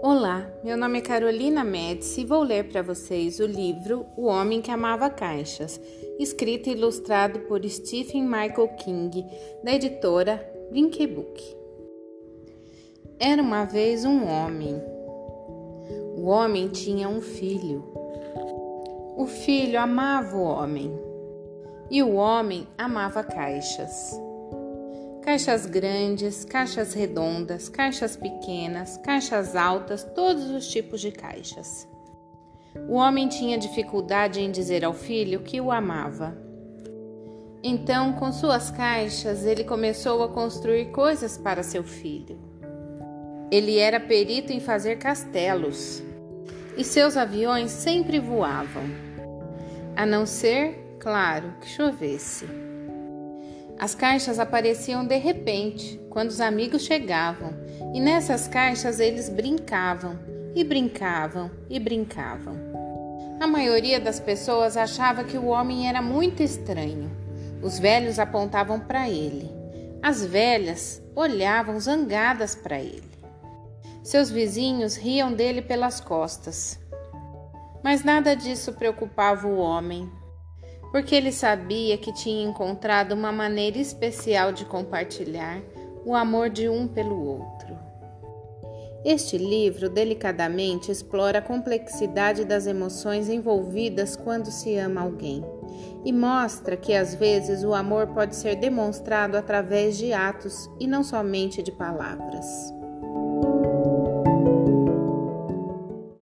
Olá, meu nome é Carolina Médici e vou ler para vocês o livro O Homem que Amava Caixas, escrito e ilustrado por Stephen Michael King, da editora Brinquebook. Era uma vez um homem. O homem tinha um filho. O filho amava o homem e o homem amava caixas. Caixas grandes, caixas redondas, caixas pequenas, caixas altas, todos os tipos de caixas. O homem tinha dificuldade em dizer ao filho que o amava. Então, com suas caixas, ele começou a construir coisas para seu filho. Ele era perito em fazer castelos e seus aviões sempre voavam, a não ser, claro, que chovesse. As caixas apareciam de repente, quando os amigos chegavam, e nessas caixas eles brincavam, e brincavam, e brincavam. A maioria das pessoas achava que o homem era muito estranho. Os velhos apontavam para ele. As velhas olhavam zangadas para ele. Seus vizinhos riam dele pelas costas. Mas nada disso preocupava o homem porque ele sabia que tinha encontrado uma maneira especial de compartilhar o amor de um pelo outro. Este livro delicadamente explora a complexidade das emoções envolvidas quando se ama alguém e mostra que às vezes o amor pode ser demonstrado através de atos e não somente de palavras.